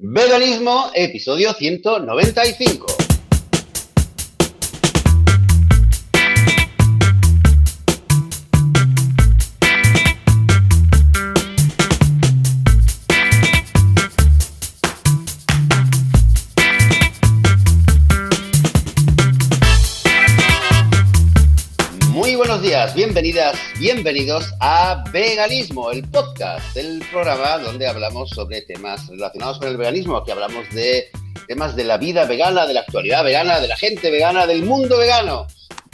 Veganismo, episodio 195. Bienvenidos a Veganismo, el podcast, el programa donde hablamos sobre temas relacionados con el veganismo. Aquí hablamos de temas de la vida vegana, de la actualidad vegana, de la gente vegana, del mundo vegano.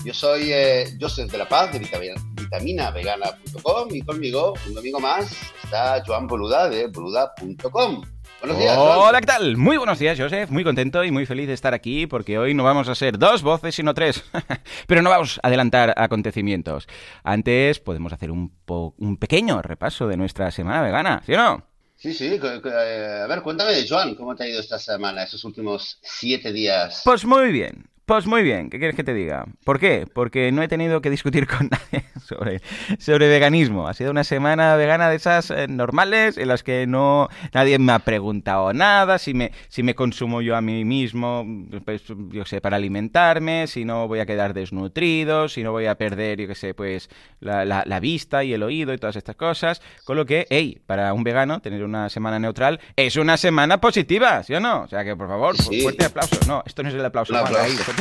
Yo soy eh, Joseph de la Paz de vitamina, vitaminavegana.com y conmigo, un domingo más, está Joan Boluda de boluda.com. Buenos días. Joan. Hola, ¿qué tal? Muy buenos días, Joseph. Muy contento y muy feliz de estar aquí porque hoy no vamos a ser dos voces, sino tres. Pero no vamos a adelantar acontecimientos. Antes podemos hacer un, po- un pequeño repaso de nuestra semana vegana, ¿sí o no? Sí, sí, eh, a ver, cuéntame, Joan, ¿cómo te ha ido esta semana, estos últimos siete días? Pues muy bien. Pues muy bien, ¿qué quieres que te diga? ¿Por qué? Porque no he tenido que discutir con nadie sobre, sobre veganismo. Ha sido una semana vegana de esas eh, normales en las que no nadie me ha preguntado nada, si me, si me consumo yo a mí mismo, pues yo sé, para alimentarme, si no voy a quedar desnutrido, si no voy a perder, yo qué sé, pues la, la- la vista y el oído y todas estas cosas. Con lo que, hey, para un vegano tener una semana neutral es una semana positiva, ¿sí o no? O sea que, por favor, Sí. fuerte aplauso. No, esto no es el ahí, aplauso.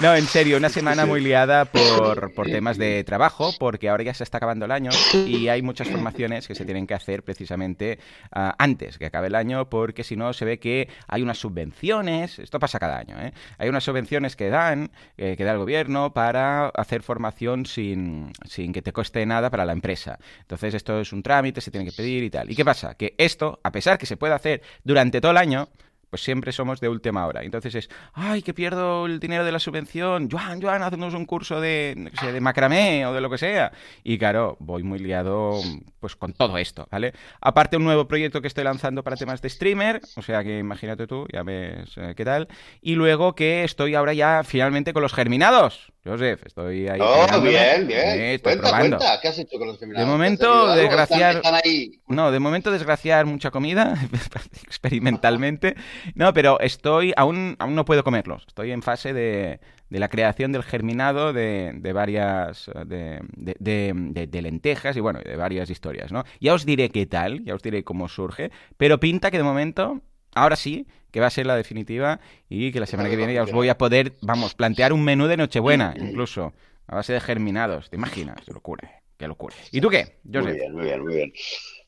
No, en serio, una semana muy liada por, por temas de trabajo, porque ahora ya se está acabando el año y hay muchas formaciones que se tienen que hacer precisamente ah, antes que acabe el año, porque si no se ve que hay unas subvenciones, esto pasa cada año, ¿eh? hay unas subvenciones que dan, eh, que da el gobierno para hacer formación sin, sin que te cueste nada para la empresa. Entonces esto es un trámite, se tiene que pedir y tal. ¿Y qué pasa? Que esto, a pesar que se puede hacer durante todo el año, pues siempre somos de última hora. Entonces es, ay, que pierdo el dinero de la subvención. Joan, Joan, haznos un curso de, no sé, de macramé o de lo que sea. Y claro, voy muy liado pues con todo esto, ¿vale? Aparte un nuevo proyecto que estoy lanzando para temas de streamer, o sea que imagínate tú, ya ves eh, qué tal. Y luego que estoy ahora ya finalmente con los germinados. Joseph, estoy ahí. Oh, bien, bien. Estoy cuenta, probando. cuenta, ¿qué has hecho con los? De momento, desgraciar- ¿Están, están ahí? No, de momento desgraciar mucha comida, experimentalmente. No, pero estoy, aún, aún no puedo comerlos. Estoy en fase de, de la creación del germinado de, de varias, de- de lentejas y bueno, de varias historias, ¿no? Ya os diré qué tal, ya os diré cómo surge, pero pinta que de momento, ahora sí, que va a ser la definitiva y que la semana que viene ya os voy a poder, vamos, plantear un menú de Nochebuena, incluso, a base de germinados. ¿Te imaginas? Qué locura, qué locura. ¿Y tú qué? Muy Joseph? bien, muy bien, muy bien.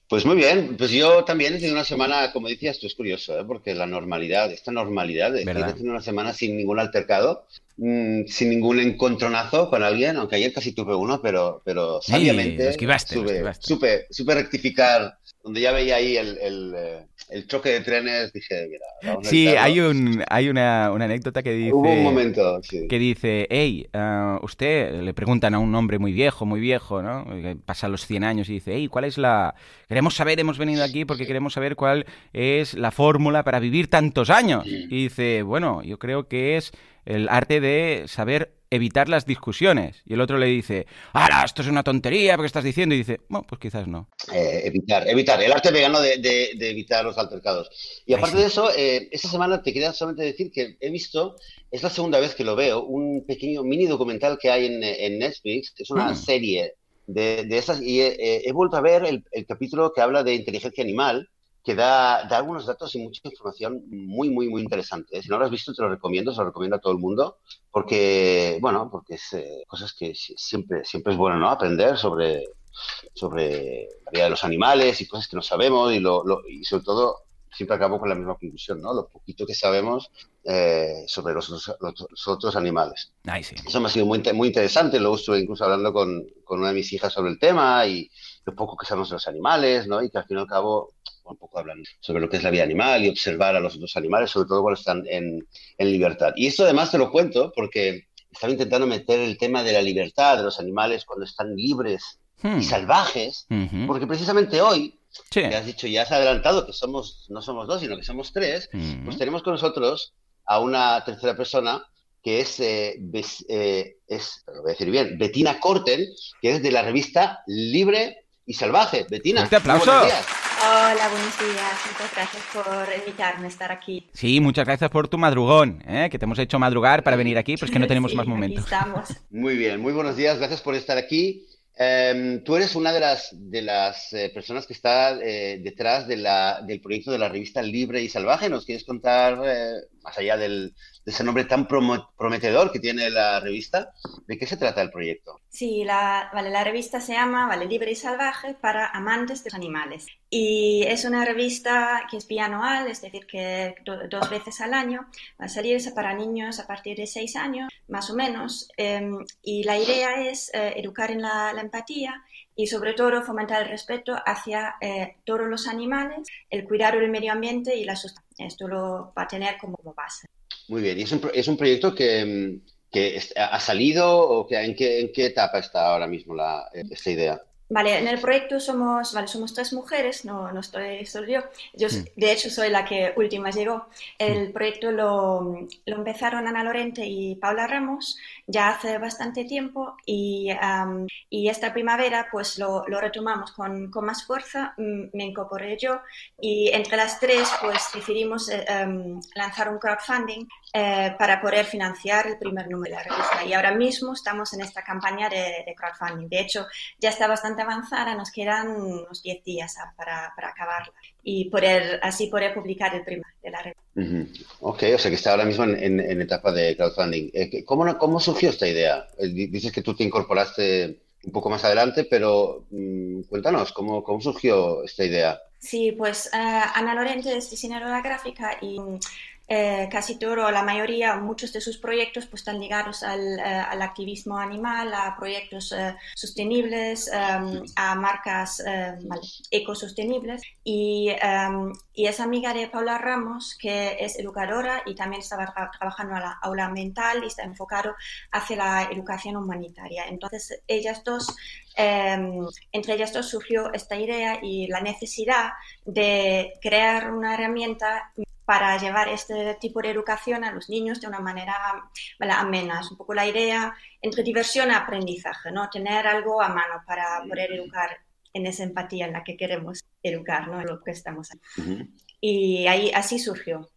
Pues muy bien, pues yo también he tenido una semana, como decías, esto es curioso, ¿eh? porque la normalidad, esta normalidad, ¿Verdad? he tenido una semana sin ningún altercado, mm, sin ningún encontronazo con alguien, aunque ayer casi tuve uno, pero, pero Sí, sabiamente esquivaste, supe, esquivaste. supe, supe rectificar, donde ya veía ahí el, el, eh, el choque de trenes, dije, mira, vamos Sí, hay un hay una, una anécdota que dice Hubo un momento, sí. que dice, hey, ah, usted le preguntan a un hombre muy viejo, muy viejo, ¿no? Que pasa los 100 años y dice, hey, ¿cuál es la queremos saber, hemos venido aquí porque queremos saber cuál es la fórmula para vivir tantos años? Y dice, bueno, yo creo que es el arte de saber evitar las discusiones. Y el otro le dice, ¡Hala, esto es una tontería! ¿Qué estás diciendo? Y dice, bueno, pues quizás no. Eh, evitar, evitar, el arte vegano de, de- de evitar los altercados. Y aparte sí. de eso, eh, esta semana te quería solamente decir que he visto, es la segunda vez que lo veo, un pequeño mini documental que hay en, en Netflix, es una Mm. serie de, de esas, y he, eh, he vuelto a ver el, el capítulo que habla de inteligencia animal, que da, da algunos datos y mucha información muy, muy, muy interesante. ¿eh? Si no lo has visto, te lo recomiendo, se lo recomiendo a todo el mundo, porque, bueno, porque es eh, cosas que si- siempre, siempre es bueno, ¿no? Aprender sobre, sobre la vida de los animales y cosas que no sabemos y, lo, lo- y sobre todo siempre acabo con la misma conclusión, ¿no? Lo poquito que sabemos eh, sobre los, otros- los- los otros animales. Ay, sí. Eso me ha sido muy, muy interesante. Luego estuve incluso hablando con, con una de mis hijas sobre el tema y lo poco que sabemos de los animales, ¿no? Y que al fin y al cabo un poco hablan sobre lo que es la vida animal y observar a los otros animales, sobre todo cuando están en, en libertad. Y esto además te lo cuento porque estaba intentando meter el tema de la libertad de los animales cuando están libres Hmm. y salvajes, Ujú. porque precisamente hoy, Sí. ya has dicho, ya has adelantado que somos, no somos dos, sino que somos tres, Ujú. pues tenemos con nosotros a una tercera persona que es, eh, Bes- eh, es lo voy a decir bien, Bettina Corten, que es de la revista Libre y Salvaje. Bettina, Fuerte muy aplauso. buenos días. Hola, buenos días. Muchas gracias por invitarme a estar aquí. Sí, muchas gracias por tu madrugón, ¿eh? que te hemos hecho madrugar para venir aquí, pues que no tenemos más momentos. Aquí estamos. Muy bien, muy buenos días. Gracias por estar aquí. Em, tú eres una de las, de las eh, personas que está eh, detrás de la, del proyecto de la revista Libre y Salvaje. ¿Nos quieres contar, eh, más allá del, ese nombre tan prometedor que tiene la revista, de qué se trata el proyecto? Sí, la, vale, la revista se llama vale, Libre y Salvaje para amantes de los animales. Y es una revista que es bianual, es decir, que dos veces al año va a salir para niños a partir de seis años, más o menos. Em, y la idea es educar en la, empatía y sobre todo fomentar el respeto hacia eh, todos los animales, el cuidado del medio ambiente y la sustentabilidad. Esto lo va a tener como base. Muy bien, y es un, es un proyecto que, que, ha salido o que, ¿en, qué, en qué etapa está ahora mismo la, esta idea? Vale, en el proyecto somos, vale, somos tres mujeres, no, no estoy solo yo. yo mm. De hecho, soy la que última llegó. El mm. proyecto lo, lo, empezaron Ana Lorente y Paula Ramos ya hace bastante tiempo y, y esta primavera pues lo, lo retomamos con, con, más fuerza. Mm, me incorporé yo y entre las tres pues decidimos eh, em, lanzar un crowdfunding eh, para poder financiar el primer número de la revista. Y ahora mismo estamos en esta campaña de, de crowdfunding. De hecho, ya está bastante avanzada, nos quedan unos 10 días para, para, acabarla y poder, así poder publicar el primer de la revista. Ok, o sea que está ahora mismo en, en, etapa de crowdfunding. Eh, ¿Cómo, ¿Cómo surgió esta idea? Eh, dices que tú te incorporaste un poco más adelante, pero mm, cuéntanos, ¿cómo, ¿cómo surgió esta idea? Sí, pues uh, Ana Lorente es diseñadora gráfica y eh, casi todo, la mayoría, muchos de sus proyectos pues, están ligados al, eh, al activismo animal, a proyectos eh, sostenibles, em, a marcas ecosostenibles. Y, em, y, es amiga de Paula Ramos, que es educadora y también estaba trabajando en la aula mental y está enfocado hacia la educación humanitaria. Entonces, ellas dos em, entre ellas dos surgió esta idea y la necesidad de crear una herramienta para llevar este tipo de educación a los niños de una manera amena. Es un poco la idea entre diversión y aprendizaje, ¿no? Tener algo a mano para poder educar en esa empatía en la que queremos educar, ¿no? En lo que estamos haciendo. Y ahí así surgió.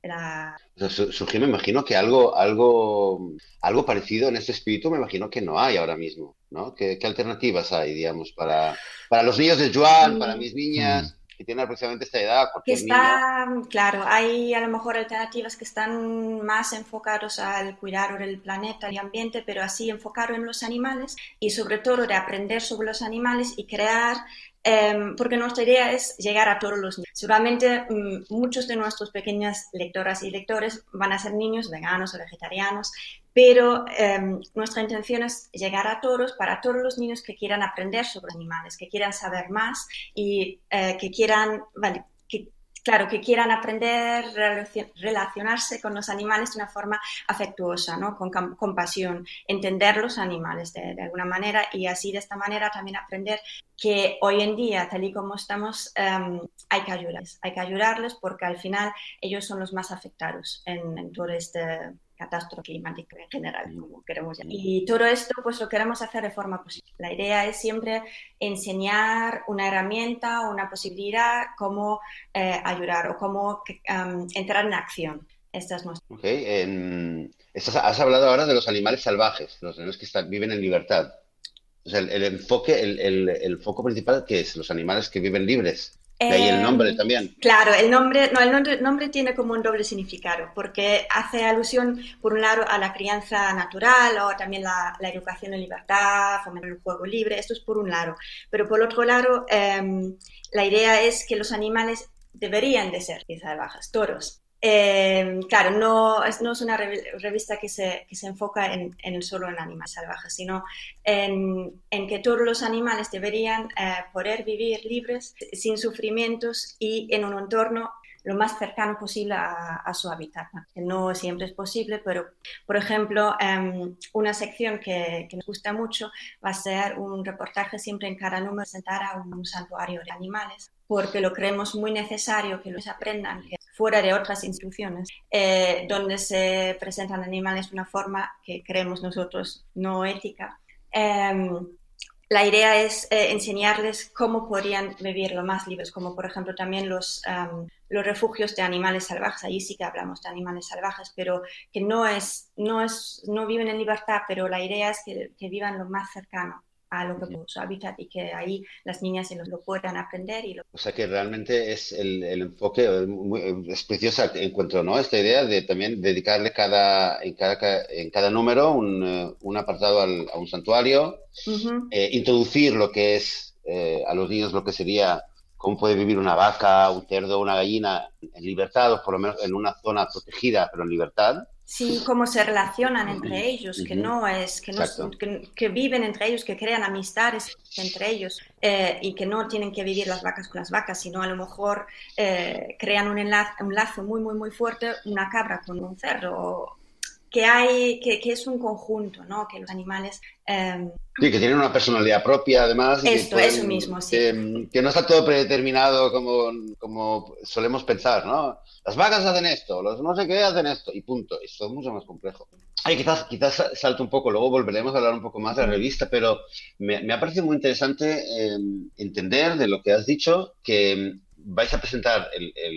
surgió, me imagino que algo, algo, algo parecido en este espíritu, me imagino que no hay ahora mismo, ¿no? ¿Qué, alternativas hay, digamos, para, para los niños de Joan, para mis niñas? Que tiene aproximadamente esta edad. Que está, claro, hay a lo mejor alternativas que están más enfocados al cuidado del planeta y ambiente, pero así enfocado en los animales y sobre todo de aprender sobre los animales y crear Em, porque nuestra idea es llegar a todos los niños. Seguramente mm, muchos de nuestros pequeñas lectoras y lectores van a ser niños veganos o vegetarianos, pero em, nuestra intención es llegar a todos, para todos los niños que quieran aprender sobre animales, que quieran saber más y eh, que quieran, vale, claro, que quieran aprender relacionarse con los animales de una forma afectuosa, ¿no? con compasión, entender los animales de, alguna manera y así de esta manera también aprender que hoy en día, tal y como estamos, em, hay que ayudarles, hay que ayudarles porque al final ellos son los más afectados en, en todo este catástrofe climática en general, como queremos llamar. Y todo esto pues lo queremos hacer de forma posible. La idea es siempre enseñar una herramienta o una posibilidad cómo eh, ayudar o cómo um, entrar en acción. Esta es nuestra. Ok, has hablado ahora de los animales salvajes, los animales que están, viven en libertad. O sea, el, enfoque, el, el, el, foco principal que es los animales que viven libres. El nombre también. Claro, el nombre, no, el nombre, tiene como un doble significado, porque hace alusión, por un lado, a la crianza natural o también la, educación en libertad, fomentar el juego libre, esto es por un lado. Pero por otro lado, em, la idea es que los animales deberían de ser salvajes, toros. Eh, claro, no es, no es una revista que se, que se enfoca en, en, solo en animales salvajes, sino en, en que todos los animales deberían eh, poder vivir libres, sin sufrimientos y en un entorno lo más cercano posible a, su hábitat. No siempre es posible, pero, por ejemplo, em, una sección que, que, nos gusta mucho va a ser un reportaje siempre en cada número presentar a un, santuario de animales, porque lo creemos muy necesario que los aprendan que fuera de otras instituciones, eh, donde se presentan animales de una forma que creemos nosotros no ética. Em, la idea es eh, enseñarles cómo podrían vivir lo más libres, como por ejemplo también los, los refugios de animales salvajes. Allí sí que hablamos de animales salvajes, pero que no, es, no, es, no viven en libertad, pero la idea es que, que vivan lo más cercano a lo que su hábitat y que ahí las niñas se lo, puedan aprender. Y O sea que realmente es el, enfoque, es preciosa, encuentro, ¿no? Esta idea de también dedicarle cada, en, cada, en cada número un, eh, un apartado a un santuario, eh, introducir lo que es eh, a los niños lo que sería cómo puede vivir una vaca, un cerdo, una gallina en libertad, o por lo menos en una zona protegida, pero en libertad. Sí, cómo se relacionan entre ellos, que no es, que, no, que, viven entre ellos, que crean amistades entre ellos eh, y que no tienen que vivir las vacas con las vacas, sino a lo mejor eh, crean un, enlace, un lazo muy, muy, muy fuerte, una cabra con un cerdo, que hay, que, que, es un conjunto, ¿no? Que los animales... Em, sí, que tienen una personalidad propia, además. Esto, eso mismo, sí. Que, no está todo predeterminado como, como solemos pensar, ¿no? Las vacas hacen esto, los no sé qué hacen esto, y punto. Esto es mucho más complejo. Ay, quizás, quizás salto un poco, luego volveremos a hablar un poco más de la revista, pero me, me ha parecido muy interesante em, entender de lo que has dicho, que vais a presentar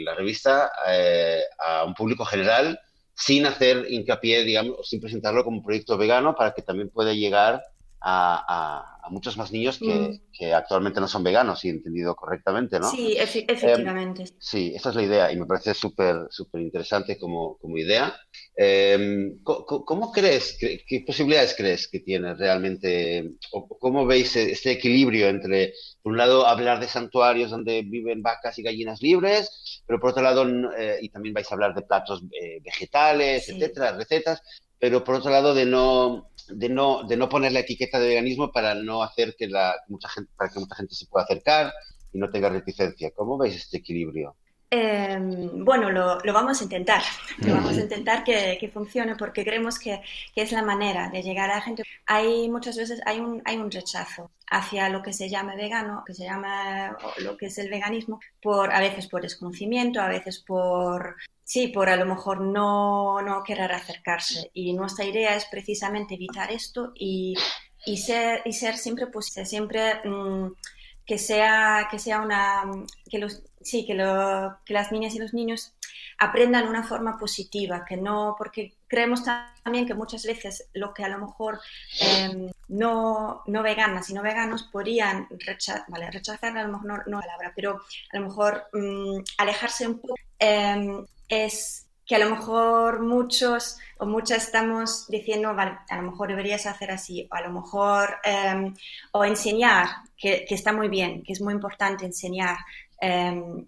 la revista eh, a un público general sin hacer hincapié, digamos, sin presentarlo como un proyecto vegano para que también pueda llegar a, muchos más niños mm. que, actualmente no son veganos, si he entendido correctamente, ¿no? Sí, efectivamente. sí, esa es la idea y me parece súper súper interesante como, como idea. Em, ¿cómo, crees, qué, posibilidades crees que tiene realmente, o cómo veis este equilibrio entre, por un lado, hablar de santuarios donde viven vacas y gallinas libres, pero por otro lado, eh, y también vais a hablar de platos eh, vegetales, etcétera, recetas, pero por otro lado, de no, de no, de no poner la etiqueta de veganismo para no hacer que la, mucha gente, para que mucha gente se pueda acercar y no tenga reticencia. ¿Cómo veis este equilibrio? Em, bueno, lo, vamos a intentar, lo vamos a intentar que, que funcione porque creemos que, que, es la manera de llegar a la gente. Hay muchas veces hay un, hay un rechazo hacia lo que se llama vegano, que se llama lo que es el veganismo, por, a veces por desconocimiento, a veces por, sí, por a lo mejor no, no querer acercarse. Y nuestra idea es precisamente evitar esto y, y, ser, y ser siempre, pues, siempre mm, que, sea, que sea una, que los sí, que, lo, que las niñas y los niños aprendan una forma positiva, que no, porque creemos también que muchas veces lo que a lo mejor em, no, no veganas y no veganos podrían rechazar, vale, rechazar a lo mejor no, no palabra, pero a lo mejor mm, alejarse un poco em, es que a lo mejor muchos o muchas estamos diciendo, vale, a lo mejor deberías hacer así, o a lo mejor, em, o enseñar, que, que, está muy bien, que es muy importante enseñar Em,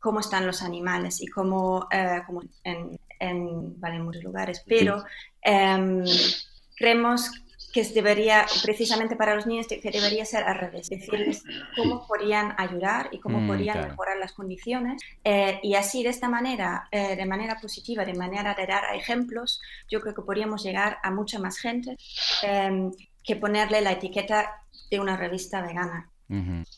cómo están los animales y cómo, eh, en, en, muchos lugares, pero em, creemos que debería, precisamente para los niños, que debería ser al revés, decirles cómo podrían ayudar y cómo mm, podrían mejorar las condiciones. Eh, y así, de esta manera, eh, de manera positiva, de manera de dar ejemplos, yo creo que podríamos llegar a mucha más gente em, que ponerle la etiqueta de una revista vegana.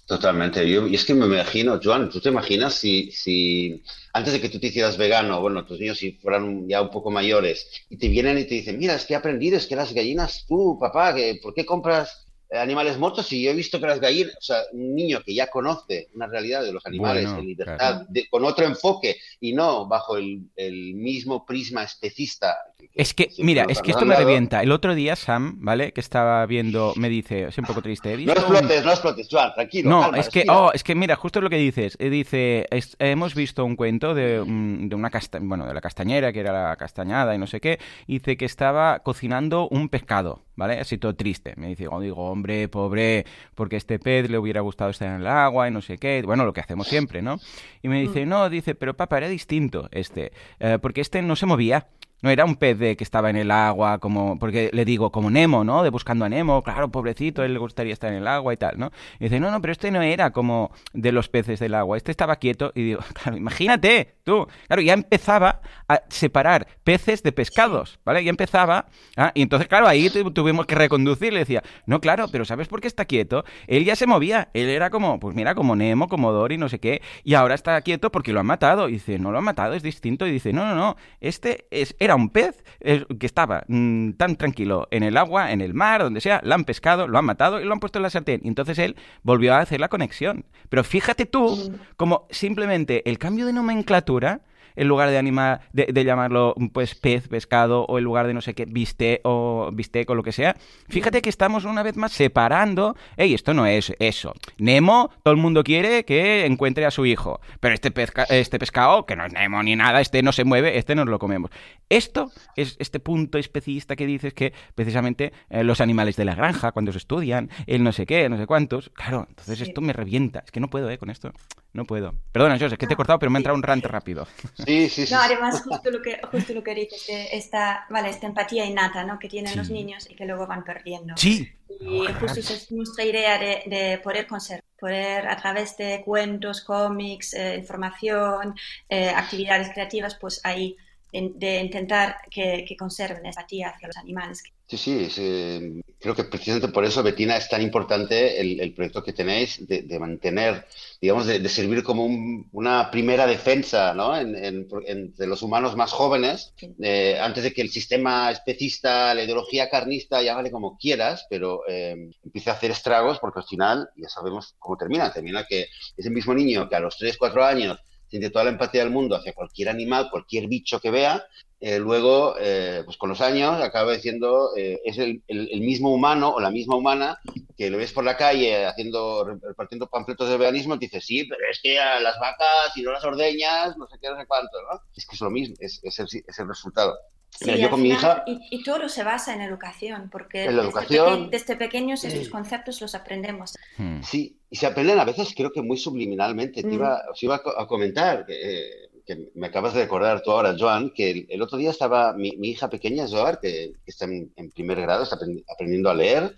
Totalmente. Yo, y es que me imagino, Joan, ¿tú te imaginas si, si antes de que tú te hicieras vegano, bueno, tus niños si fueran ya un poco mayores, y te vienen y te dicen, mira, es que he aprendido, es que las gallinas, tú, papá, ¿por qué compras animales muertos y yo he visto que las gallinas, o sea, un niño que ya conoce una realidad de los animales en libertad, con otro enfoque y no bajo el, mismo prisma especista. Es que, mira, es que esto me revienta. El otro día Sam, ¿vale? Que estaba viendo, me dice, es un poco triste. no explotes, no explotes, Joan, tranquilo. No, es que, oh, es que mira, justo lo que dices. Eh, dice, hemos visto un cuento de, mm, de una casta bueno, de la castañera, que era la castañada y no sé qué, dice que estaba cocinando un pescado. ¿vale? Así todo triste. Me dice, oh, digo, hombre, pobre, porque este pez le hubiera gustado estar en el agua y no sé qué. Bueno, lo que hacemos siempre, ¿no? Y me dice, mm. no, dice, pero papá, era distinto este, eh, porque este no se movía. No era un pez de que estaba en el agua, como, porque le digo, como Nemo, ¿no? De buscando a Nemo, claro, pobrecito, él le gustaría estar en el agua y tal, ¿no? Y dice, no, no, pero este no era como de los peces del agua, este estaba quieto y digo, claro, imagínate, tú, claro, ya empezaba a separar peces de pescados, ¿vale? Y empezaba, ¿ah? y entonces, claro, ahí tuvimos que reconducir, le decía, no, claro, pero ¿sabes por qué está quieto? Él ya se movía, él era como, pues mira, como Nemo, como Dory, no sé qué, y ahora está quieto porque lo han matado. Y dice, no lo han matado, es distinto. Y dice, no, no, no, este es, era un pez que estaba mm, tan tranquilo en el agua, en el mar, donde sea, lo han pescado, lo han matado y lo han puesto en la sartén. Y entonces él volvió a hacer la conexión. Pero fíjate tú, como simplemente el cambio de nomenclatura en lugar de animar, de, llamarlo pues pez, pescado, o en lugar de no sé qué, viste o bistec o lo que sea. Fíjate que estamos una vez más separando, hey, esto no es eso. Nemo, todo el mundo quiere que encuentre a su hijo, pero este, este pescado, que no es Nemo ni nada, este no se mueve, este nos lo comemos. Esto es este punto especista que dices que precisamente eh, los animales de la granja, cuando se estudian, el no sé qué, no sé cuántos, claro, entonces esto me revienta, es que no puedo, ¿eh? Con esto. No puedo. Perdona, José, que te he cortado, pero me ha entrado un rant rápido. Sí, sí, sí. No, además, justo lo que, justo lo que dices, esta, vale, esta empatía innata ¿no? que tienen los niños y que luego van perdiendo. Sí. Y justo esa es nuestra idea de, de, poder conservar, poder a través de cuentos, cómics, eh, información, eh, actividades creativas, pues ahí de intentar que, que conserven esa empatía hacia los animales. Sí, sí, eh, creo que precisamente por eso, Betina, es tan importante el, proyecto que tenéis de, mantener, digamos, de, servir como una primera defensa ¿no? entre los humanos más jóvenes, eh, antes de que el sistema especista, la ideología carnista, llámale como quieras, pero eh, empiece a hacer estragos, porque al final ya sabemos cómo termina. Termina que ese mismo niño que a los 3, 4 años siente toda la empatía del mundo hacia cualquier animal, cualquier bicho que vea, eh, luego, eh, pues con los años, acaba diciendo, eh, es el, mismo humano o la misma humana que lo ves por la calle haciendo, repartiendo panfletos de veganismo, y dice, sí, pero es que las vacas, y no las ordeñas, no sé qué, no sé cuánto, ¿no? Es que es lo mismo, es, el, es el resultado. Yo con mi hija... Y, todo se basa en educación, porque en la educación, desde, pequeños estos conceptos los aprendemos. Hmm. Sí, y se aprenden a veces creo que muy subliminalmente. Te mm. iba, os iba a comentar que que me acabas de recordar tú ahora, Joan, que el, otro día estaba mi, hija pequeña, Joan, que, está en, primer grado, está aprendiendo a leer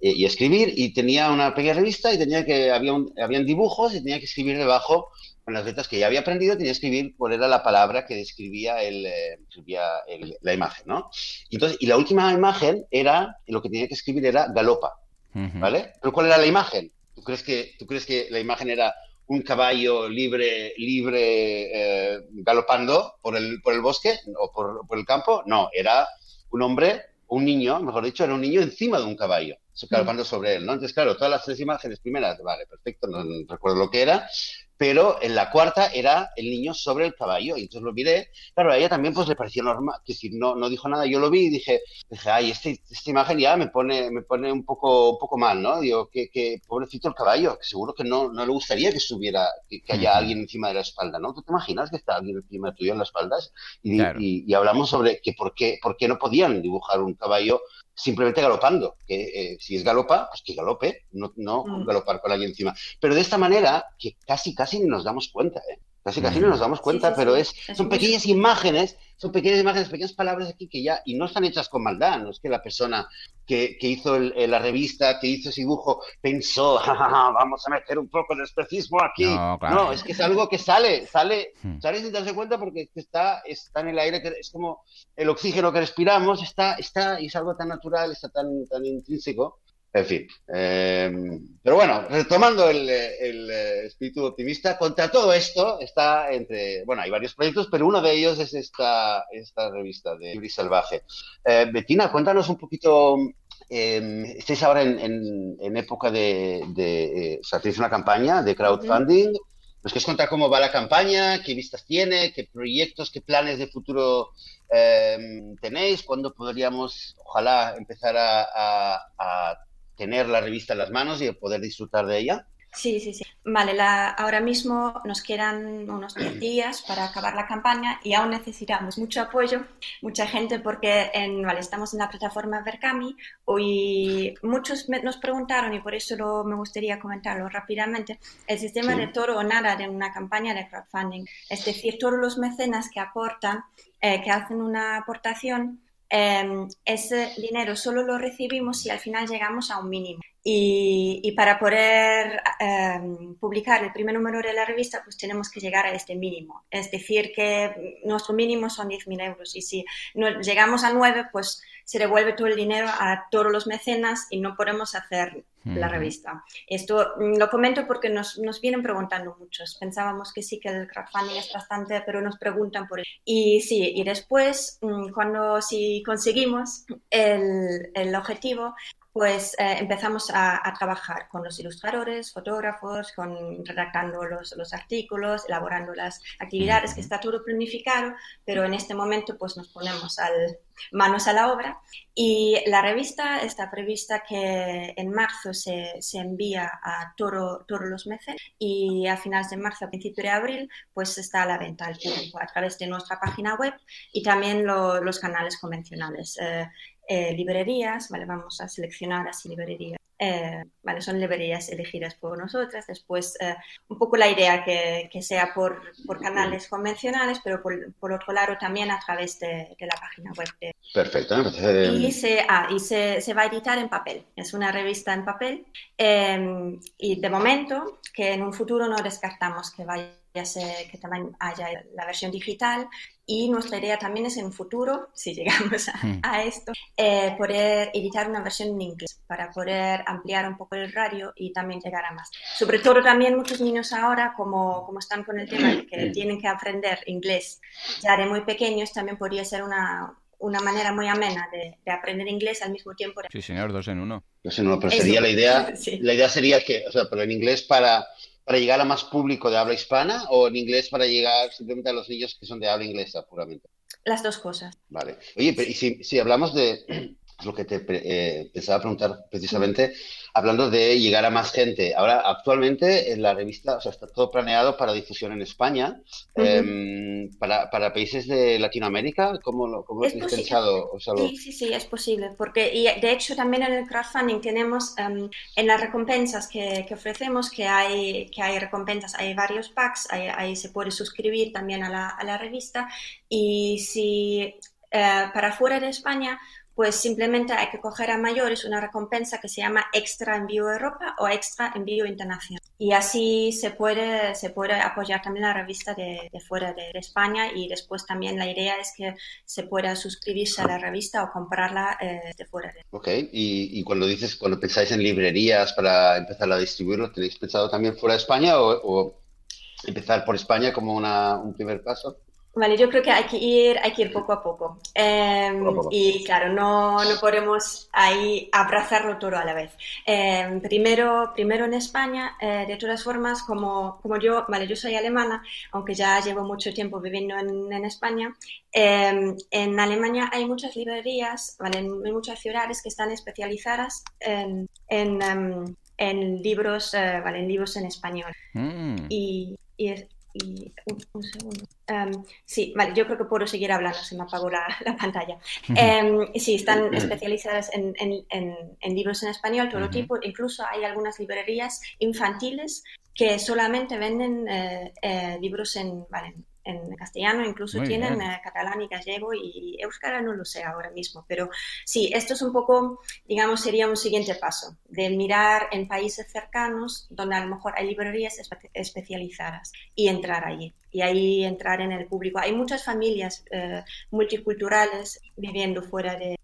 eh, y, escribir, y tenía una pequeña revista y tenía que, había habían dibujos y tenía que escribir debajo con las letras que ya había aprendido, tenía que escribir cuál era la palabra que describía, el, eh, la imagen, ¿no? Y, entonces, y la última imagen era, lo que tenía que escribir era galopa, ¿vale? Pero ¿cuál era la imagen? ¿Tú crees que, tú crees que la imagen era un caballo libre, libre eh, galopando por el, por el bosque o por, por, el campo. No, era un hombre, un niño, mejor dicho, era un niño encima de un caballo, galopando sobre él. ¿no? Entonces, claro, todas las tres imágenes primeras, vale, perfecto, no recuerdo lo que era, pero en la cuarta era el niño sobre el caballo, y entonces lo miré, claro, a ella también pues le pareció normal, que si no, no dijo nada, yo lo vi y dije, dije ay, este, esta imagen ya me pone, me pone un poco, un poco mal, ¿no? Digo, que, que pobrecito el caballo, que seguro que no, no le gustaría que estuviera, que, haya alguien encima de la espalda, ¿no? ¿Tú te imaginas que está alguien encima tuyo en la espalda? Y, y, y, hablamos sobre que por qué, por qué no podían dibujar un caballo simplemente galopando. Que eh, si es galopa, pues que galope, no, no mm. galopar con alguien encima. Pero de esta manera, que casi, casi ni nos damos cuenta, ¿eh? Casi casi no nos damos cuenta, pero es son pequeñas imágenes, son pequeñas imágenes, pequeñas palabras aquí que ya, y no están hechas con maldad, no es que la persona que, que hizo la revista, que hizo ese dibujo, pensó, vamos a meter un poco de especismo aquí. No, es que es algo que sale, sale, hmm. sale sin darse cuenta porque está, está en el aire, que es como el oxígeno que respiramos, está, está, y es algo tan natural, está tan, tan intrínseco en fin. Em, pero bueno, retomando el, eh, espíritu optimista, contra todo esto está entre. Bueno, hay varios proyectos, pero uno de ellos es esta, esta revista de Yuri Salvaje. Eh, Betina, cuéntanos un poquito. Eh, estáis ahora en, en, época de, de, O sea, tenéis una campaña de crowdfunding. ¿Nos quieres contar cómo va la campaña? ¿Qué vistas tiene? ¿Qué proyectos, qué planes de futuro em, tenéis? ¿Cuándo podríamos, ojalá, empezar a tener la revista en las manos y poder disfrutar de ella? Sí, sí, sí. Vale, la, ahora mismo nos quedan unos 10 días para acabar la campaña y aún necesitamos mucho apoyo, mucha gente, porque en, vale, estamos en la plataforma Verkami y muchos nos preguntaron, y por eso lo, me gustaría comentarlo rápidamente, el sistema de todo o nada de una campaña de crowdfunding. Es decir, todos los mecenas que aportan, eh, que hacen una aportación, Em, ese dinero solo lo recibimos si al final llegamos a un mínimo. Y, para poder em, publicar el primer número de la revista, pues tenemos que llegar a este mínimo. Es decir, que nuestro mínimo son 10.000 euros. Y si no llegamos a 9, pues se devuelve todo el dinero a todos los mecenas y no podemos hacer la revista. Esto mm, lo comento porque nos, nos, vienen preguntando muchos. Pensábamos que sí, que el crowdfunding es bastante, pero nos preguntan por eso. Y sí, y después, mm, cuando si conseguimos el, el objetivo, pues eh, empezamos a, trabajar con los ilustradores, fotógrafos, con, redactando los, los artículos, elaborando las actividades, que está todo planificado, pero en este momento pues nos ponemos al, manos a la obra. Y la revista está prevista que en marzo se, se envía a todos los meses y a finales de marzo, a principios de abril, pues está a la venta al público a través de nuestra página web y también los canales convencionales. Eh, eh, librerías, ¿vale? Vamos a seleccionar así librerías. Eh, ¿vale? Son librerías elegidas por nosotras. Después, eh, un poco la idea que, que sea por, por, canales convencionales, pero por, por, otro lado también a través de, de la página web. Perfecto. Y, se, ah, y se, se, va a editar en papel. Es una revista en papel. y de momento, que en un futuro no descartamos que vaya que también haya la versión digital y nuestra idea también es en futuro, si llegamos a, hmm. esto, eh, poder editar una versión en inglés para poder ampliar un poco el radio y también llegar a más. Sobre todo también muchos niños ahora, como, como están con el tema de que tienen que aprender inglés ya de muy pequeños, también podría ser una, una manera muy amena de, aprender inglés al mismo tiempo. Sí, señor, dos en uno. Dos en uno, pero sería la idea, la idea sería que, o sea, pero en inglés para para llegar a más público de habla hispana o en inglés para llegar simplemente a los niños que son de habla inglesa puramente? Las dos cosas. Vale. Oye, y si, si hablamos de lo que te eh, pensaba preguntar precisamente, hablando de llegar a más gente. Ahora, actualmente en la revista, o sea, está todo planeado para difusión en España. Em, para, para, países de Latinoamérica, ¿cómo lo, cómo es pensado? Sí, sí, sí, es posible. Porque, y de hecho, también en el crowdfunding tenemos em, en las recompensas que, que, ofrecemos que hay, que hay recompensas, hay varios packs, ahí, se puede suscribir también a la, a la revista. Y si eh, para fuera de España, pues simplemente hay que coger a mayores una recompensa que se llama Extra Envío Europa o Extra Envío Internacional. Y así se puede, se puede apoyar también la revista de, fuera de, España y después también la idea es que se pueda suscribirse a la revista o comprarla eh, de fuera. De... Ok, y, cuando dices, cuando pensáis en librerías para empezar a distribuirlo, ¿tenéis pensado también fuera de España o, empezar por España como un primer paso? Vale, yo creo que hay que ir, hay que ir poco a poco. Em, y claro, no, no podemos ahí abrazarlo todo a la vez. Em, primero, primero en España, eh, de todas formas, como, como yo, vale, yo soy alemana, aunque ya llevo mucho tiempo viviendo en, en España, em, en Alemania hay muchas librerías, vale, en, muchas ciudades que están especializadas en, en, en libros, eh, vale, en libros en español. Mm. Y, y y un, segundo. Em, sí, vale, yo creo que puedo seguir hablando, se me apagó la, la pantalla. Um, sí, están especializadas en, en, en, libros en español, todo tipo, incluso hay algunas librerías infantiles que solamente venden eh, eh, libros en, vale, en castellano, incluso tienen eh, catalán y gallego y euskara no lo sé ahora mismo, pero sí, esto es un poco, digamos, sería un siguiente paso, de mirar en países cercanos donde a lo mejor hay librerías especializadas y entrar allí y ahí entrar en el público. Hay muchas familias eh, multiculturales viviendo fuera de,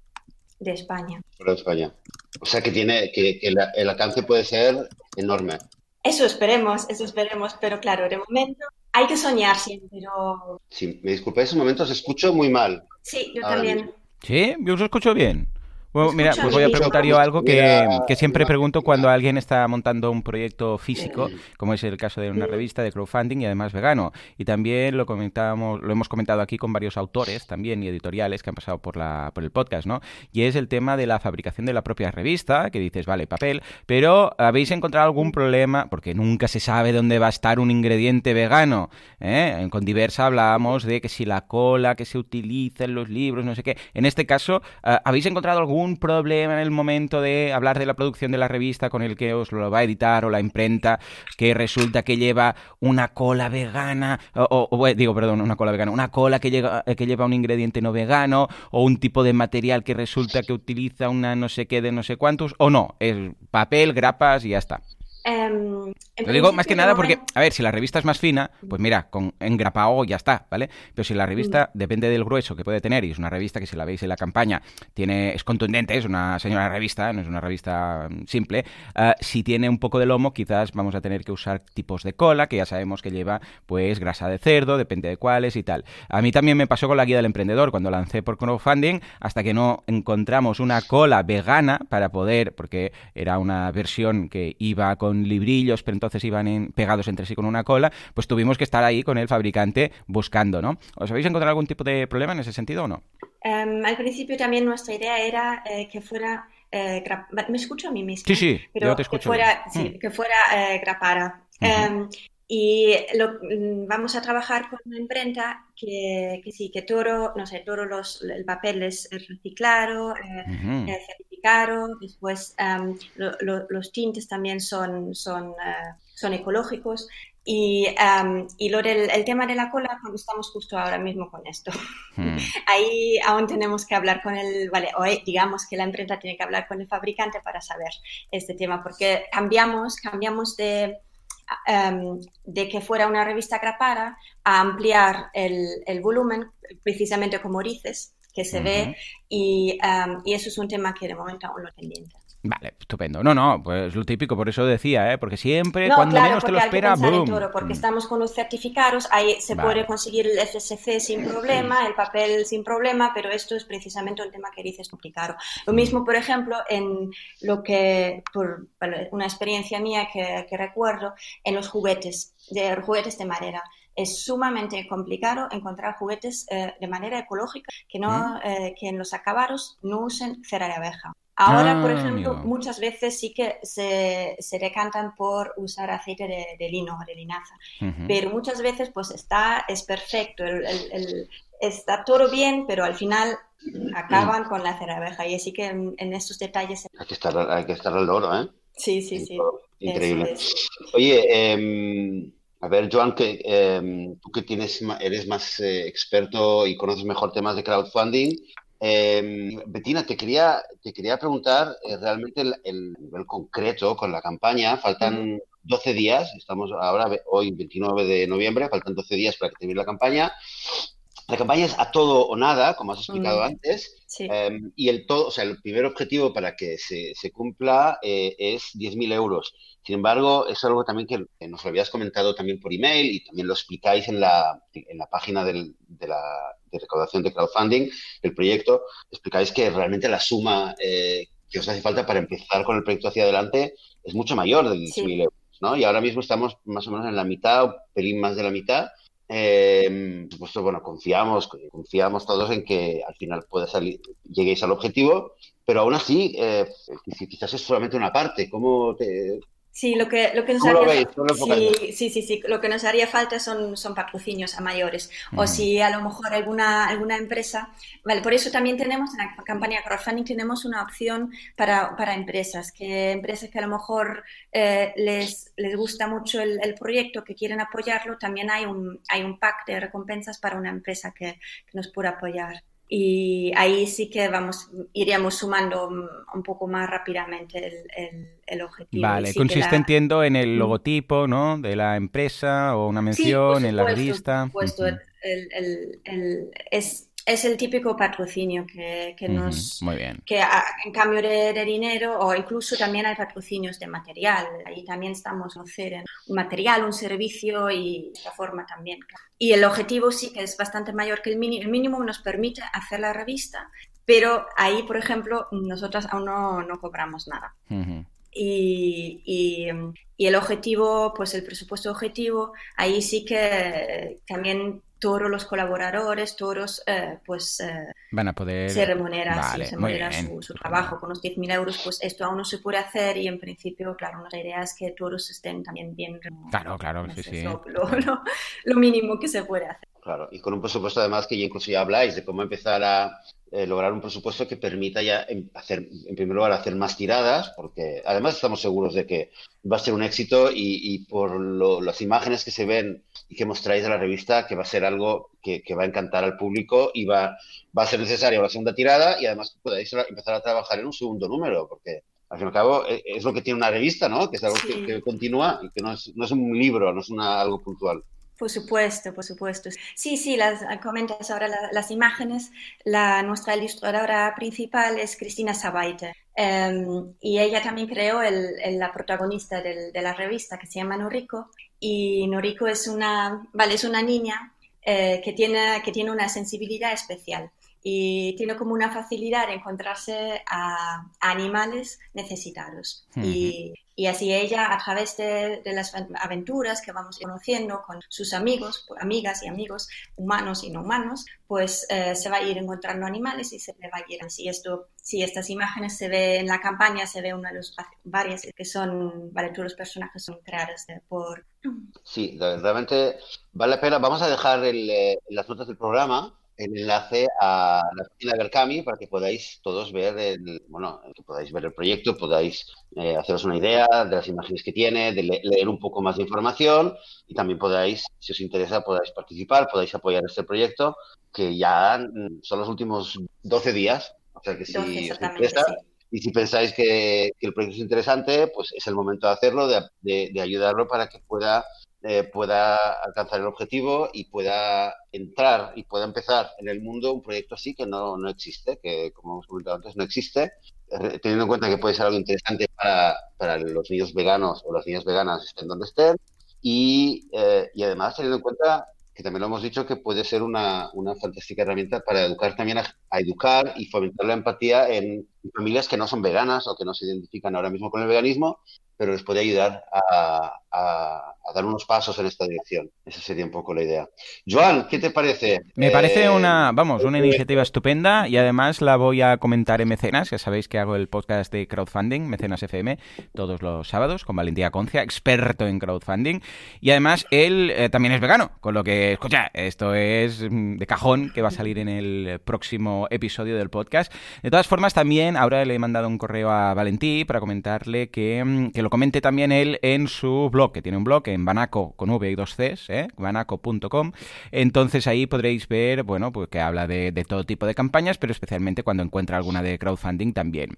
España. Fuera de España. O sea que tiene que, el alcance puede ser enorme. Eso esperemos, eso esperemos, pero claro, de momento hay que soñar siempre, pero... Sí, me disculpe, un momento se escucho muy mal. Sí, yo también. ¿Sí? Yo os escucho bien. Bueno, mira, pues voy a preguntar yo algo que, siempre pregunto cuando alguien está montando un proyecto físico, como es el caso de una revista de crowdfunding y además vegano. Y también lo comentábamos, lo hemos comentado aquí con varios autores también y editoriales que han pasado por la por el podcast, ¿no? Y es el tema de la fabricación de la propia revista, que dices, vale, papel, pero ¿habéis encontrado algún problema? Porque nunca se sabe dónde va a estar un ingrediente vegano. ¿eh? Con Diversa hablábamos de que si la cola que se utiliza en los libros, no sé qué. En este caso, ¿habéis encontrado algún algún problema en el momento de hablar de la producción de la revista con el que os lo va a editar o la imprenta, que resulta que lleva una cola vegana, o, digo, perdón, una cola vegana, una cola que, que lleva un ingrediente no vegano, o un tipo de material que resulta que utiliza una no sé qué de no sé cuántos, o no, es papel, grapas y ya está. Um, Lo digo más que nada porque, a ver, si la revista es más fina, pues mira, con engrapado ya está, ¿vale? Pero si la revista mm. depende del grueso que puede tener, y es una revista que si la veis en la campaña, tiene, es contundente, es una señora revista, no es una revista mm, simple, uh, si tiene un poco de lomo, quizás vamos a tener que usar tipos de cola, que ya sabemos que lleva, pues, grasa de cerdo, depende de cuáles y tal. A mí también me pasó con la guía del emprendedor, cuando lancé por crowdfunding, hasta que no encontramos una cola vegana para poder, porque era una versión que iba con librillos, pero entonces iban pegados entre sí con una cola, pues tuvimos que estar ahí con el fabricante buscando, ¿no? ¿Os habéis encontrado algún tipo de problema en ese sentido o no? Em, al principio también nuestra idea era eh, que fuera eh, me escucho a mí misma. Sí, sí, pero yo te escucho. Que fuera, sí, mm. que fuera eh, grapara. Y lo, mm, vamos a trabajar con una imprenta que, que, sí, que todo, no sé, todo los, el papel es reciclado, eh, certificado, después em, los tintes también son, son, eh, son ecológicos. Y, em, y lo del el tema de la cola, cuando estamos justo ahora mismo con esto. Hmm. Ahí aún tenemos que hablar con el, vale, hoy digamos que la imprenta tiene que hablar con el fabricante para saber este tema, porque cambiamos, cambiamos de, Em, de que fuera una revista grapara a ampliar el, volumen, precisamente como dices, que se ve, y, em, y, eso es un tema que de momento aún lo pendiente. Vale, estupendo. No, no, pues lo típico, por eso decía, ¿eh? porque siempre, cuando menos te lo espera, boom. porque mm. estamos con los certificados, ahí se puede conseguir el FSC sin problema, el papel sin problema, pero esto es precisamente un tema que dices complicado. Lo mm. mismo, por ejemplo, en lo que, por una experiencia mía que, recuerdo, en los juguetes, de juguetes de madera es sumamente complicado encontrar juguetes eh, de manera ecológica que no mm. eh, que en los acabados no usen cera de abeja. Ahora, por ah, ejemplo, muchas veces sí que se, se decantan por usar aceite de, lino o de linaza, pero muchas veces pues está, es perfecto, el, está todo bien, pero al final acaban con la cera abeja y así que en, estos detalles... Hay que estar, hay que estar al oro, ¿eh? Sí, sí, sí. Increíble. Oye, em, a ver, Joan, que, em, tú que tienes, eres más eh, experto y conoces mejor temas de crowdfunding, eh, Betina, te quería, te quería preguntar eh, realmente el, nivel concreto con la campaña. Faltan 12 días, estamos ahora, hoy 29 de noviembre, faltan 12 días para que termine la campaña. La campaña es a todo o nada, como has explicado antes, em, y el todo, o sea, el primer objetivo para que se, se cumpla eh, es 10.000 euros. Sin embargo, es algo también que, nos lo habías comentado también por email y también lo explicáis en la, en la página del, de la de recaudación de crowdfunding, el proyecto, explicáis que realmente la suma eh, que os hace falta para empezar con el proyecto hacia adelante es mucho mayor de 10.000 euros, ¿no? Y ahora mismo estamos más o menos en la mitad, un pelín más de la mitad, eh, pues bueno, confiamos, confiamos todos en que al final pueda salir, lleguéis al objetivo, pero aún así, eh, quizás es solamente una parte. ¿Cómo te, Sí, lo que, lo que nos haría sí, sí, sí, lo que nos haría falta son, son patrocinios a mayores. O mm. si a lo mejor alguna, alguna empresa, vale, por eso también tenemos en la campaña crowdfunding tenemos una opción para, para empresas, que empresas que a lo mejor eh, les, les gusta mucho el, el, proyecto, que quieren apoyarlo, también hay un, hay un pack de recompensas para una empresa que, que nos pueda apoyar y ahí sí que vamos iríamos sumando un poco más rápidamente el, el, objetivo. Vale, consiste, entiendo, en el logotipo, ¿no? De la empresa o una mención en la revista. Por supuesto, es es el típico patrocinio que, nos... muy bien. Que en cambio de, dinero, o incluso también hay patrocinios de material. Ahí también estamos en un material, un servicio y esta forma también. Y el objetivo sí que es bastante mayor que el mínimo. El mínimo nos permite hacer la revista, pero ahí, por ejemplo, nosotras aún no, no cobramos nada. Y, y, y, el objetivo, pues el presupuesto objetivo, ahí sí que también todos los colaboradores, todos, eh, pues... Eh, Van a poder... Se remunera, se remunera su, trabajo con los 10.000 euros, pues esto aún no se puede hacer y en principio, claro, nuestra idea es que todos estén también bien Claro, claro, sí, sí. Lo, lo, mínimo que se puede hacer. Claro, y con un presupuesto además que ya incluso ya habláis de cómo empezar a eh, lograr un presupuesto que permita ya em, hacer, en primer lugar, hacer más tiradas, porque además estamos seguros de que va a ser un éxito y, por las imágenes que se ven y que mostráis de la revista, que va a ser algo que, va a encantar al público y va, va a ser necesaria la segunda tirada y además podáis empezar a trabajar en un segundo número, porque al fin y al cabo e, es lo que tiene una revista, ¿no? Que es algo que, continúa y que no es, no es un libro, no es una, algo puntual. Por supuesto, por supuesto. Sí, sí, las comentas ahora las imágenes. La, nuestra ilustradora principal es Cristina Sabaite em, y ella también creó el, la protagonista del, de la revista que se llama Noriko y Noriko es una, vale, es una niña eh, que, tiene, que tiene una sensibilidad especial y tiene como una facilidad de encontrarse a, animales necesitados. y, y, así ella, a través de, las aventuras que vamos conociendo con sus amigos, amigas y amigos, humanos y no humanos, pues eh, se va a ir encontrando animales y se le va a ir así. Esto, si estas imágenes se ve en la campaña, se ve una de las varias que son, vale, todos los personajes son creados por... Sí, realmente vale la pena. Vamos a dejar eh, las notas del programa el enlace a la página de Berkami para que podáis todos ver el, bueno, que podáis ver el proyecto, podáis eh, haceros una idea de las imágenes que tiene, de leer un poco más de información y también podáis, si os interesa, podáis participar, podáis apoyar este proyecto que ya mm, son los últimos 12 días. O sea que si os interesa y si pensáis que, el proyecto es interesante, pues es el momento de hacerlo, de, de ayudarlo para que pueda eh, pueda alcanzar el objetivo y pueda entrar y pueda empezar en el mundo un proyecto así que no, no existe, que como hemos comentado antes, no existe, eh, teniendo en cuenta que puede ser algo interesante para, para los niños veganos o las niñas veganas estén donde estén y, eh, y además teniendo en cuenta que también lo hemos dicho que puede ser una, una fantástica herramienta para educar también a, educar y fomentar la empatía en familias que no son veganas o que no se identifican ahora mismo con el veganismo, pero les puede ayudar a, a, dar unos pasos en esta dirección. Esa sería un poco la idea. Joan, ¿qué te parece? Me parece eh, una, vamos, una iniciativa estupenda y además la voy a comentar en Mecenas, ya sabéis que hago el podcast de crowdfunding, Mecenas FM, todos los sábados con Valentía Concia, experto en crowdfunding. Y además él eh, también es vegano, con lo que, escucha, esto es mm, de cajón que va a salir en el próximo episodio del podcast. De todas formas, también ahora le he mandado un correo a Valentí para comentarle que, mm, que lo comente también él en su blog, que tiene un blog en Banaco con V y dos Cs, ¿eh? banaco.com. Entonces ahí podréis ver, bueno, pues que habla de, todo tipo de campañas, pero especialmente cuando encuentra alguna de crowdfunding también.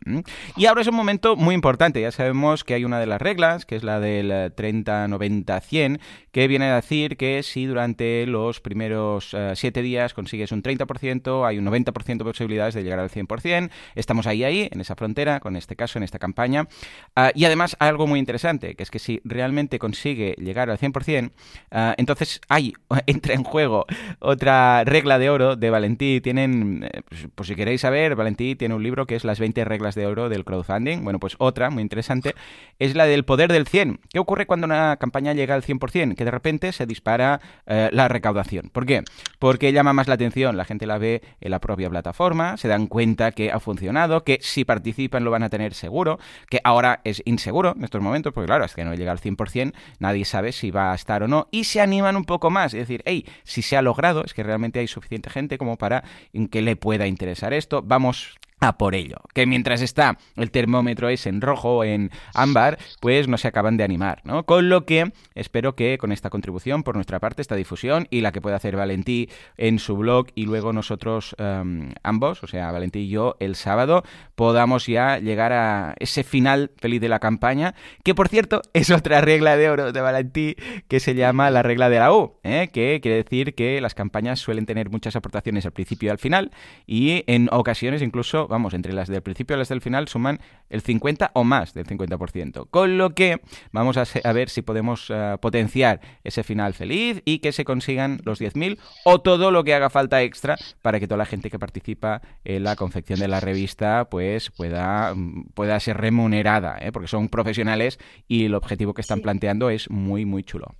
Y ahora es un momento muy importante. Ya sabemos que hay una de las reglas, que es la del 30, 90, 100, que viene a decir que si durante los primeros 7 eh, días consigues un 30%, hay un 90% de posibilidades de llegar al 100%. Estamos ahí, ahí, en esa frontera, con este caso, en esta campaña. Ah, y además hay algo muy interesante, que es que si realmente consigue llegar al 100%, ah, entonces hay, entra en juego otra regla de oro de Valentí. Tienen, eh, pues, si queréis saber, Valentí tiene un libro que es Las 20 reglas de oro del crowdfunding. Bueno, pues otra muy interesante es la del poder del 100. ¿Qué ocurre cuando una campaña llega al 100%? Que de repente se dispara eh, la recaudación. ¿Por qué? Porque llama más la atención, la gente la ve en la propia plataforma, se dan cuenta que ha funcionado, que si participan lo van a tener seguro, que ahora es inseguro en estos momentos, porque claro, es que no llega al 100%, nadie sabe si va a estar o no, y se animan un poco más, es decir, hey, si se ha logrado, es que realmente hay suficiente gente como para que le pueda interesar esto, vamos a por ello. Que mientras está el termómetro es en rojo o en ámbar, pues no se acaban de animar, ¿no? Con lo que espero que con esta contribución por nuestra parte, esta difusión y la que pueda hacer Valentí en su blog y luego nosotros em, ambos, o sea, Valentí y yo, el sábado, podamos ya llegar a ese final feliz de la campaña, que por cierto es otra regla de oro de Valentí que se llama la regla de la U, ¿eh? que quiere decir que las campañas suelen tener muchas aportaciones al principio y al final y en ocasiones incluso vamos, entre las del principio y las del final suman el 50 o más del 50%. Con lo que vamos a, ver si podemos eh, potenciar ese final feliz y que se consigan los 10.000 o todo lo que haga falta extra para que toda la gente que participa en la confección de la revista pues pueda, mm, pueda ser remunerada, ¿eh? porque son profesionales y el objetivo que están planteando es muy, muy chulo.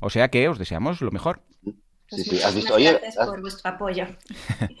O sea que os deseamos lo mejor. Sí, sí. ¿Has visto? Oye, gracias por vuestro apoyo.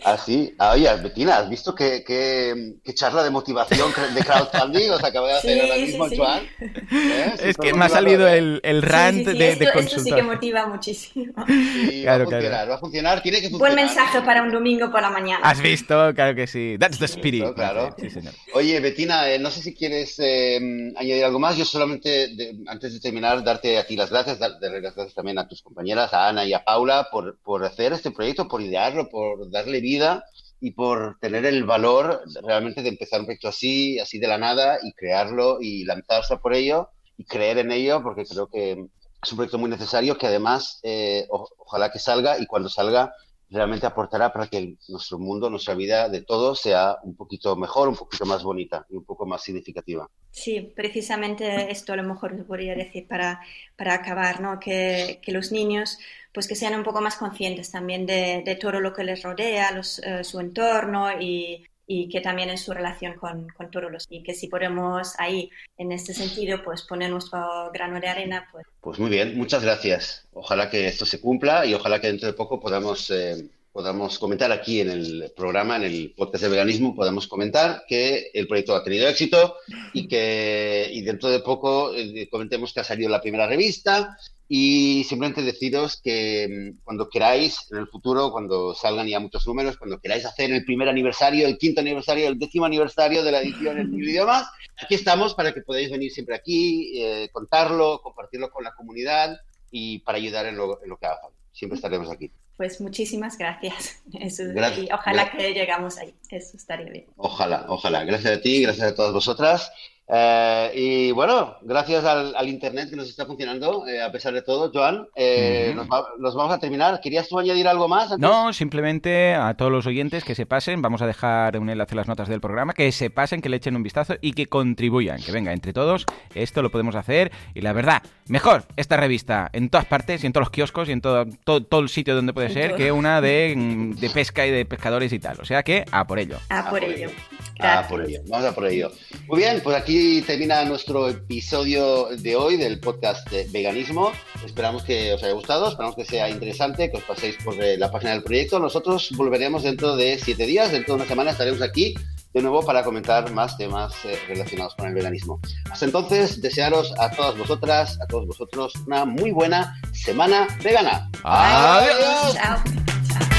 Ah, sí. Ah, oye, Bettina, ¿has visto qué, qué, qué, charla de motivación de crowdfunding os acaba de hacer ahora mismo, Joan? ¿Eh? Es que me ha salido el, el rant de, esto, de consultar. Esto sí que motiva muchísimo. Sí, claro, va a funcionar, claro. va a funcionar, tiene que funcionar. Buen mensaje para un domingo por la mañana. ¿Has visto? Claro que sí. That's the spirit. Listo, claro. Sí, señor. Oye, Bettina, eh, no sé si quieres eh, añadir algo más. Yo solamente, de, antes de terminar, darte a ti las gracias, dar, las gracias también a tus compañeras, a Ana y a Paula, por, hacer este proyecto, por idearlo, por darle vida y por tener el valor realmente de empezar un proyecto así, así de la nada, y crearlo y lanzarse por ello y creer en ello, porque creo que es un proyecto muy necesario que además eh, ojalá que salga y cuando salga realmente aportará para que nuestro mundo, nuestra vida de todos sea un poquito mejor, un poquito más bonita y un poco más significativa. Sí, precisamente esto a lo mejor podría decir para, para acabar, ¿no? Que, los niños pues que sean un poco más conscientes también de, todo lo que les rodea, los, uh, su entorno y, y que también en su relación con, con, todos y que si podemos ahí en este sentido pues poner nuestro grano de arena pues. Pues muy bien muchas gracias. Ojalá que esto se cumpla y ojalá que dentro de poco podamos eh, podamos comentar aquí en el programa en el podcast de veganismo podamos comentar que el proyecto ha tenido éxito y que y dentro de poco eh, comentemos que ha salido la primera revista y simplemente deciros que mm, cuando queráis, en el futuro, cuando salgan ya muchos números, cuando queráis hacer el primer aniversario, el quinto aniversario, el décimo aniversario de la edición en mil idiomas, aquí estamos para que podáis venir siempre aquí, eh, contarlo, compartirlo con la comunidad y para ayudar en lo, en lo que haga falta. Siempre estaremos aquí. Pues muchísimas gracias. Eso, gracias y ojalá gracias. que llegamos ahí. Eso estaría bien. Ojalá, ojalá. Gracias a ti, gracias a todas vosotras. Eh, y bueno, gracias al, al, Internet que nos está funcionando, eh, a pesar de todo, Joan, eh, nos, va, nos, vamos a terminar. ¿Querías tú añadir algo más? Antes? No, simplemente a todos los oyentes que se pasen, vamos a dejar un enlace en las notas del programa, que se pasen, que le echen un vistazo y que contribuyan, que venga, entre todos, esto lo podemos hacer. Y la verdad, mejor esta revista en todas partes y en todos los kioscos y en todo, todo, todo el sitio donde puede ser, que una de, de, pesca y de pescadores y tal. O sea que a por ello. A por, a por ello. ello. A por ello. Vamos a por ello. Muy bien, pues aquí termina nuestro episodio de hoy del podcast de veganismo. Esperamos que os haya gustado, esperamos que sea interesante, que os paséis por eh, la página del proyecto. Nosotros volveremos dentro de siete días, dentro de una semana estaremos aquí de nuevo para comentar más temas eh, relacionados con el veganismo. Hasta entonces, desearos a todas vosotras, a todos vosotros, una muy buena semana vegana. Adiós. Chao.